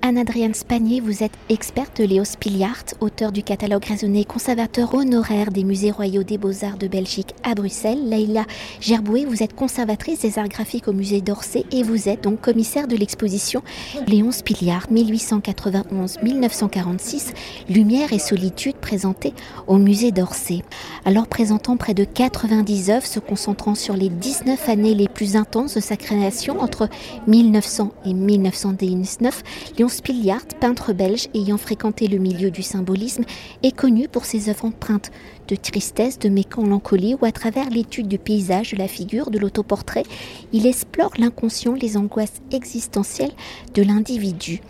Anne-Adrienne Spanier, vous êtes experte Léo Spiliart, auteur du catalogue raisonné, conservateur honoraire des musées royaux des beaux-arts de Belgique à Bruxelles. Leïla Gerboué, vous êtes conservatrice des arts graphiques au musée d'Orsay et vous êtes donc commissaire de l'exposition Léon Spiliart 1891-1946, Lumière et solitude présentée au musée d'Orsay. Alors présentant près de 90 œuvres se concentrant sur les 19 années les plus intenses de sa création entre 1900 et 1919, Léon Spiliart, peintre belge ayant fréquenté le milieu du symbolisme, est connu pour ses œuvres empreintes de tristesse, de mélancolie ou à travers l'étude du paysage, de la figure, de l'autoportrait, il explore l'inconscient, les angoisses existentielles de l'individu.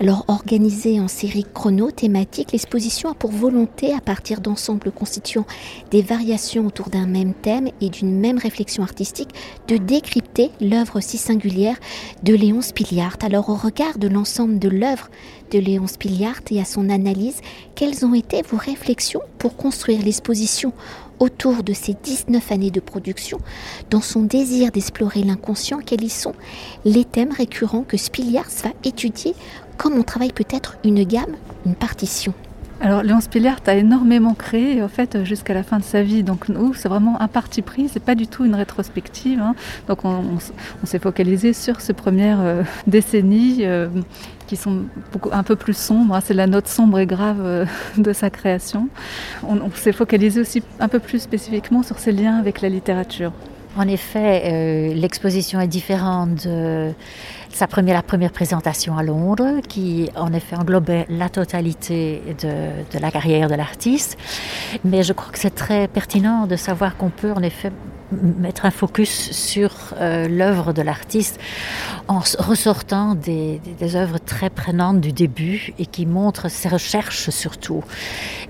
Alors organisée en série chrono thématique, l'exposition a pour volonté, à partir d'ensembles constituant des variations autour d'un même thème et d'une même réflexion artistique, de décrypter l'œuvre si singulière de Léon Spiliart. Alors au regard de l'ensemble de l'œuvre de Léon Spiliart et à son analyse, quelles ont été vos réflexions pour construire l'exposition autour de ces 19 années de production, dans son désir d'explorer l'inconscient, quels sont les thèmes récurrents que Spiliart va étudier? Comme on travaille peut-être une gamme, une partition? Alors Léon Spiliart a énormément créé en fait jusqu'à la fin de sa vie. Donc nous, c'est vraiment un parti pris, c'est pas du tout une rétrospective. Hein. Donc on, s'est focalisé sur ces premières euh, décennies euh, qui sont un peu plus sombres. Hein. C'est la note sombre et grave euh, de sa création. On, s'est focalisé aussi un peu plus spécifiquement sur ses liens avec la littérature. En effet, l'exposition est différente sa première, la première présentation à Londres, qui en effet englobait la totalité de, de la carrière de l'artiste. Mais je crois que c'est très pertinent de savoir qu'on peut en effet mettre un focus sur euh, l'œuvre de l'artiste en ressortant des, des, œuvres très prenantes du début et qui montrent ses recherches surtout.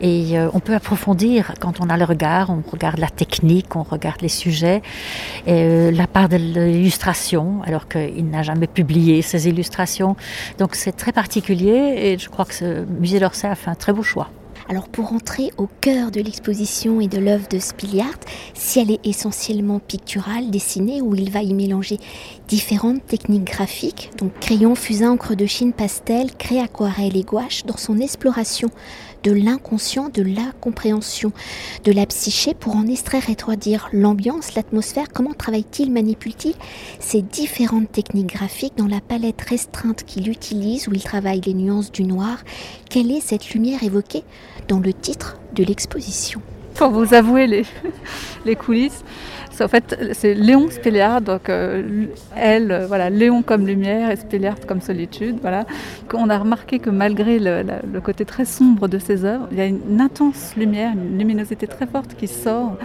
Et euh, on peut approfondir quand on a le regard, on regarde la technique, on regarde les sujets, et, euh, la part de l'illustration, alors qu'il n'a jamais publié ses illustrations. Donc c'est très particulier et je crois que ce musée d'Orsay a fait un très beau choix. Alors pour entrer au cœur de l'exposition et de l'œuvre de Spiliart, si elle est essentiellement picturale, dessinée, où il va y mélanger différentes techniques graphiques, donc crayon, fusain, encre de Chine, pastel, craie, aquarelle et gouache, dans son exploration de l'inconscient, de la compréhension de la psyché pour en extraire et dire l'ambiance, l'atmosphère, comment travaille-t-il, manipule-t-il ces différentes techniques graphiques dans la palette restreinte qu'il utilise où il travaille les nuances du noir? Quelle est cette lumière évoquée dans le titre de l'exposition Pour vous avouer les, les coulisses, en fait, c'est Léon Spéliard, donc euh, elle, euh, voilà, Léon comme lumière et Spéliard comme solitude. Voilà. On a remarqué que malgré le, côté très sombre de ses œuvres, il y a une intense lumière, une luminosité très forte qui sort,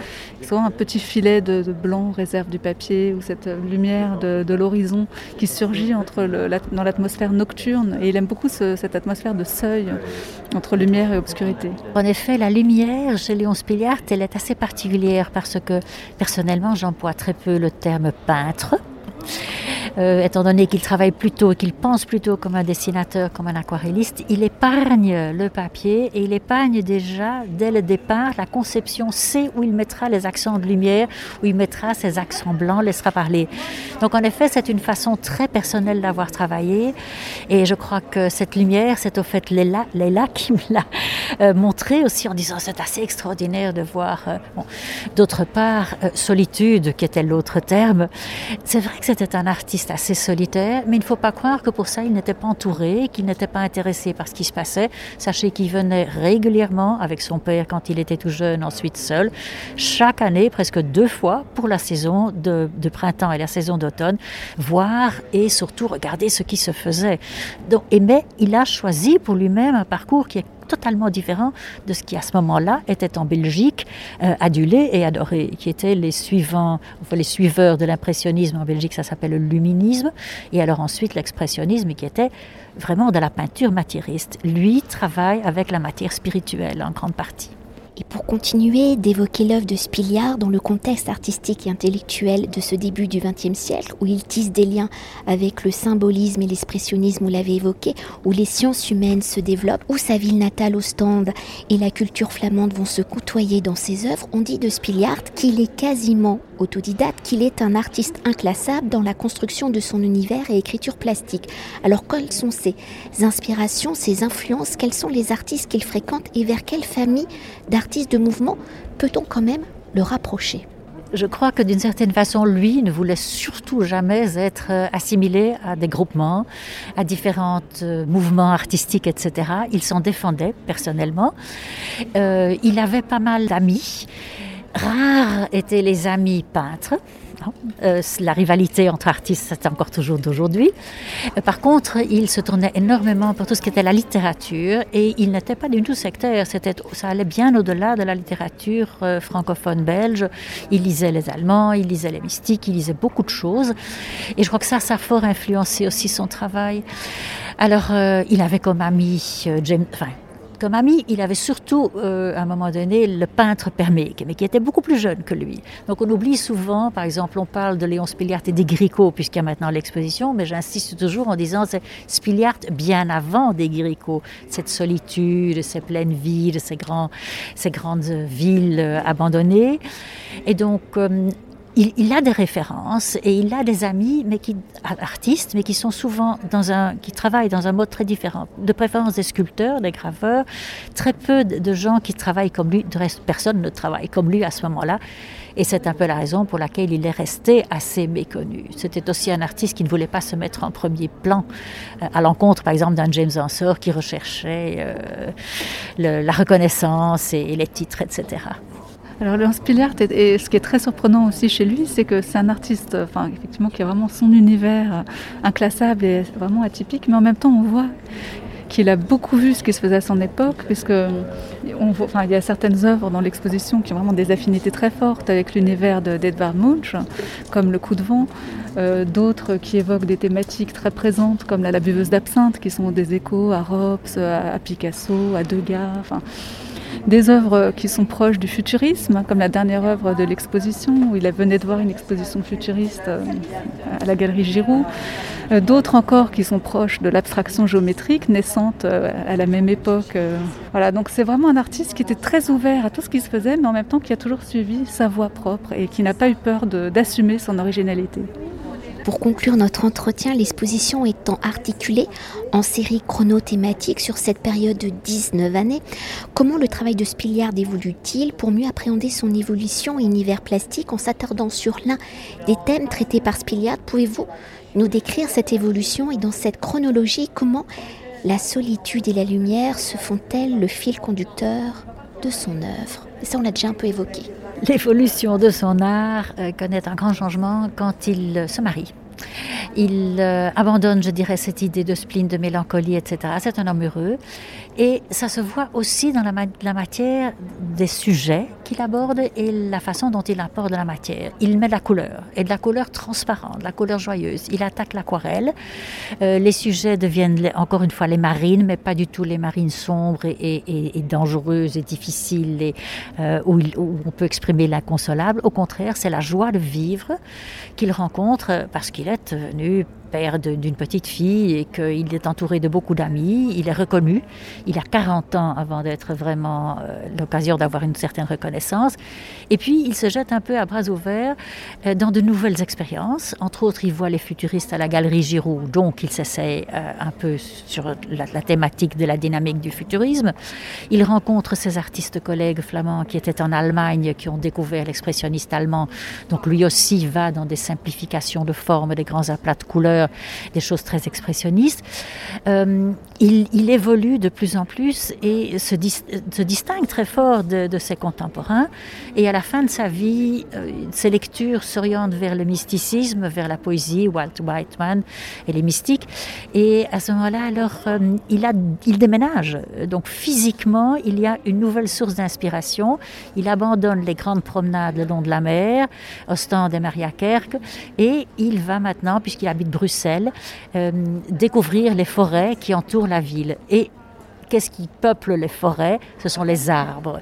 soit un petit filet de, blanc réserve du papier ou cette lumière de, l'horizon qui surgit entre dans l'atmosphère nocturne. Et il aime beaucoup cette atmosphère de seuil entre lumière et obscurité. En effet, la lumière chez Léon Spéliard, elle est assez particulière parce que personnellement j'emploie très peu le terme peintre. Euh, étant donné qu'il travaille plutôt et qu'il pense plutôt comme un dessinateur, comme un aquarelliste, il épargne le papier et il épargne déjà dès le départ la conception, sait où il mettra les accents de lumière, où il mettra ses accents blancs, laissera parler. Donc en effet, c'est une façon très personnelle d'avoir travaillé et je crois que cette lumière, c'est au fait Léla qui me l'a euh, montré aussi en disant c'est assez extraordinaire de voir. Euh, D'autre part, solitude, qui était l'autre terme, c'est vrai que c'était un artiste assez solitaire, mais il ne faut pas croire que pour ça il n'était pas entouré, qu'il n'était pas intéressé par ce qui se passait. Sachez qu'il venait régulièrement avec son père quand il était tout jeune, ensuite seul, chaque année, presque deux fois pour la saison de, printemps et la saison d'automne, voir et surtout regarder ce qui se faisait. Donc, mais il a choisi pour lui-même un parcours qui est totalement différent de ce qui à ce moment-là était en Belgique euh, adulé et adoré, qui étaient les suivants, enfin les suiveurs de l'impressionnisme en Belgique, ça s'appelle le luminisme, et alors ensuite l'expressionnisme qui était vraiment de la peinture matériste. Lui travaille avec la matière spirituelle en grande partie. Et pour continuer d'évoquer l'œuvre de Spiliard dans le contexte artistique et intellectuel de ce début du XXe siècle, où il tisse des liens avec le symbolisme et l'expressionnisme, vous l'avez évoqué, où les sciences humaines se développent, où sa ville natale Ostende et la culture flamande vont se côtoyer dans ses œuvres, on dit de Spiliard qu'il est quasiment autodidacte, qu'il est un artiste inclassable dans la construction de son univers et écriture plastique. Alors quelles sont ses inspirations, ses influences, quels sont les artistes qu'il fréquente et vers quelle famille d'artistes de mouvement peut-on quand même le rapprocher? Je crois que d'une certaine façon, lui ne voulait surtout jamais être euh, assimilé à des groupements, à différents euh, mouvements artistiques, etc. Il s'en défendait personnellement. Euh, il avait pas mal d'amis. Rares étaient les amis peintres. Euh, la rivalité entre artistes, c'est encore toujours d'aujourd'hui. Euh, par contre, il se tournait énormément pour tout ce qui était la littérature et il n'était pas du tout sectaire. C'était, ça allait bien au-delà de la littérature euh, francophone belge. Il lisait les Allemands, il lisait les mystiques, il lisait beaucoup de choses. Et je crois que ça, ça a fort influencé aussi son travail. Alors, il avait comme ami James, comme ami, il avait surtout, euh, à un moment donné, le peintre Perméque, mais qui était beaucoup plus jeune que lui. Donc on oublie souvent, par exemple, on parle de Léon Spiliart et des Gricots, puisqu'il y a maintenant l'exposition, mais j'insiste toujours en disant c'est Spiliart bien avant des Gricots. Cette solitude, ces pleines villes, ces grandes villes euh, abandonnées. Et donc, euh, il, a des références et il a des amis, mais qui artistes, mais qui sont souvent dans un, qui travaillent dans un mode très différent. De préférence des sculpteurs, des graveurs, très peu de gens qui travaillent comme lui. De reste, personne ne travaille comme lui à ce moment-là. Et c'est un peu la raison pour laquelle il est resté assez méconnu. C'était aussi un artiste qui ne voulait pas se mettre en premier plan, euh, à l'encontre, par exemple, d'un James Ensor qui recherchait euh, la reconnaissance et les titres, etc. Alors Léon Spiliart, et, ce qui est très surprenant aussi chez lui, c'est que c'est un artiste, enfin effectivement, qui a vraiment son univers euh, inclassable et vraiment atypique, mais en même temps, on voit qu'il a beaucoup vu ce qui se faisait à son époque, puisque on voit, il y a certaines œuvres dans l'exposition qui ont vraiment des affinités très fortes avec l'univers d'Edvard Munch, comme Le coup de vent, euh, d'autres qui évoquent des thématiques très présentes, comme la, buveuse d'absinthe, qui sont des échos à Rops, à, Picasso, à Degas. Des œuvres qui sont proches du futurisme, comme la dernière œuvre de l'exposition, où il venait de voir une exposition futuriste euh, à la galerie Giroud. Euh, d'autres encore qui sont proches de l'abstraction géométrique, naissante euh, à la même époque. Voilà, donc c'est vraiment un artiste qui était très ouvert à tout ce qui se faisait, mais en même temps qui a toujours suivi sa voie propre et qui n'a pas eu peur d'assumer son originalité. Pour conclure notre entretien, l'exposition étant articulée en série chronothématique sur cette période de 19 années, comment le travail de Spiliard évolue-t-il pour mieux appréhender son évolution et univers plastique en s'attardant sur l'un des thèmes traités par Spiliard Pouvez-vous nous décrire cette évolution et dans cette chronologie, comment la solitude et la lumière se font-elles le fil conducteur de son œuvre? Ça, on l'a déjà un peu évoqué. L'évolution de son art euh, connaît un grand changement quand il euh, se marie. Il euh, abandonne, je dirais, cette idée de spleen, de mélancolie, etc. C'est un homme heureux. Et ça se voit aussi dans la, matière des sujets qu'il aborde et la façon dont il apporte la matière. Il met de la couleur, et de la couleur transparente, de la couleur joyeuse. Il attaque l'aquarelle. Euh, les sujets deviennent encore une fois les marines, mais pas du tout les marines sombres et, dangereuses et difficiles euh, où, où, on peut exprimer l'inconsolable. Au contraire, c'est la joie de vivre qu'il rencontre parce qu'il est venu père d'une petite fille et qu'il est entouré de beaucoup d'amis. Il est reconnu. Il a 40 ans avant d'être vraiment euh, l'occasion d'avoir une certaine reconnaissance. Et puis, il se jette un peu à bras ouverts euh, dans de nouvelles expériences. Entre autres, il voit les futuristes à la Galerie Giroud, donc il s'essaie euh, un peu sur la, la, thématique de la dynamique du futurisme. Il rencontre ses artistes collègues flamands qui étaient en Allemagne, qui ont découvert l'expressionniste allemand. Donc lui aussi va dans des simplifications de formes, des grands aplats de couleurs des choses très expressionnistes. Euh, il, évolue de plus en plus et se, distingue très fort de, ses contemporains. Et à la fin de sa vie, euh, ses lectures s'orientent vers le mysticisme, vers la poésie, Walt Whiteman et les mystiques. Et à ce moment-là, alors, euh, il, déménage. Donc physiquement, il y a une nouvelle source d'inspiration. Il abandonne les grandes promenades le long de la mer, Ostende et Mariakerk, et il va maintenant, puisqu'il habite Bruxelles, euh, découvrir les forêts qui entourent la ville. Qu'est-ce qui peuple les forêts Ce sont les arbres.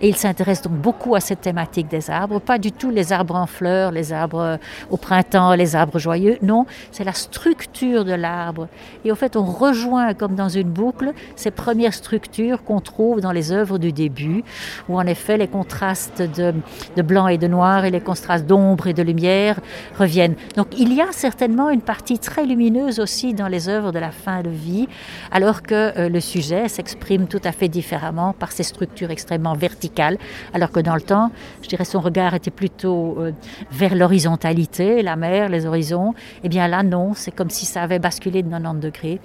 Et il s'intéresse donc beaucoup à cette thématique des arbres, pas du tout les arbres en fleurs, les arbres au printemps, les arbres joyeux, non, c'est la structure de l'arbre. Et au fait, on rejoint comme dans une boucle ces premières structures qu'on trouve dans les œuvres du début, où en effet les contrastes de, de blanc et de noir et les contrastes d'ombre et de lumière reviennent. Donc il y a certainement une partie très lumineuse aussi dans les œuvres de la fin de vie, alors que euh, le sujet s'exprime tout à fait différemment par ses structures extrêmement verticales, alors que dans le temps, je dirais, son regard était plutôt euh, vers l'horizontalité, la mer, les horizons. Eh bien là, non, c'est comme si ça avait basculé de 90 degrés.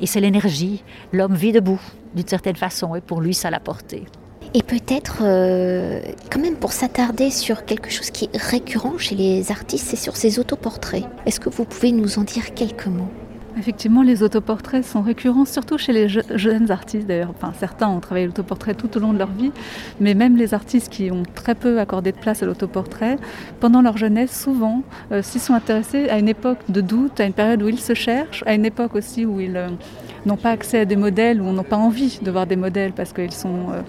Et c'est l'énergie. L'homme vit debout, d'une certaine façon, et pour lui, ça l'a porté. Et peut-être, euh, quand même, pour s'attarder sur quelque chose qui est récurrent chez les artistes, c'est sur ces autoportraits. Est-ce que vous pouvez nous en dire quelques mots? Effectivement, les autoportraits sont récurrents, surtout chez les jeunes artistes d'ailleurs. Certains ont travaillé l'autoportrait tout au long de leur vie, mais même les artistes qui ont très peu accordé de place à l'autoportrait, pendant leur jeunesse, souvent, euh, s'y sont intéressés à une époque de doute, à une période où ils se cherchent, à une époque aussi où ils... Euh, n'ont pas accès à des modèles ou n'ont pas envie de voir des modèles parce qu'ils sont euh,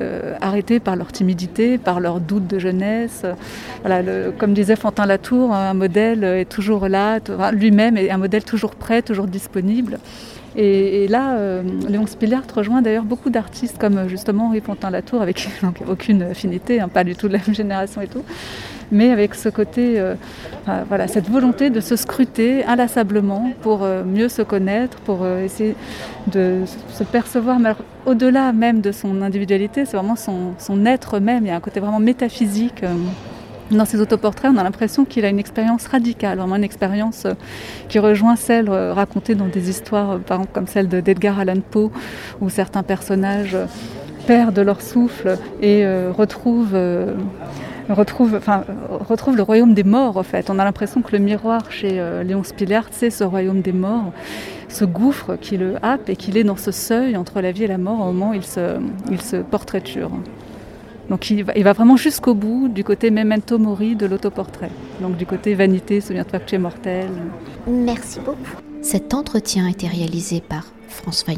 euh, arrêtés par leur timidité, par leur doute de jeunesse. Voilà, comme disait Fantin Latour, un modèle est toujours là, lui-même est un modèle toujours prêt, toujours disponible. Et, là, euh, Léon Spillard rejoint d'ailleurs beaucoup d'artistes comme justement Henri Fontaine-Latour, avec aucune affinité, hein, pas du tout de la même génération et tout, mais avec ce côté, euh, voilà, cette volonté de se scruter inlassablement pour euh, mieux se connaître, pour essayer de se percevoir, au-delà même de son individualité, c'est vraiment son, son, être même, il y a un côté vraiment métaphysique. Dans ses autoportraits, on a l'impression qu'il a une expérience radicale, vraiment une expérience euh, qui rejoint celle euh, racontée dans des histoires, euh, par exemple comme celle d'Edgar Allan Poe, où certains personnages perdent leur souffle et retrouvent, retrouvent, enfin, retrouvent le royaume des morts, en fait. On a l'impression que le miroir chez Léon Spillert, c'est ce royaume des morts, ce gouffre qui le happe et qu'il est dans ce seuil entre la vie et la mort au moment où il se, il se portraiture. Donc il va, vraiment jusqu'au bout du côté memento mori de l'autoportrait. Donc du côté vanité, souviens-toi que tu es mortel. Merci beaucoup. Cet entretien a été réalisé par François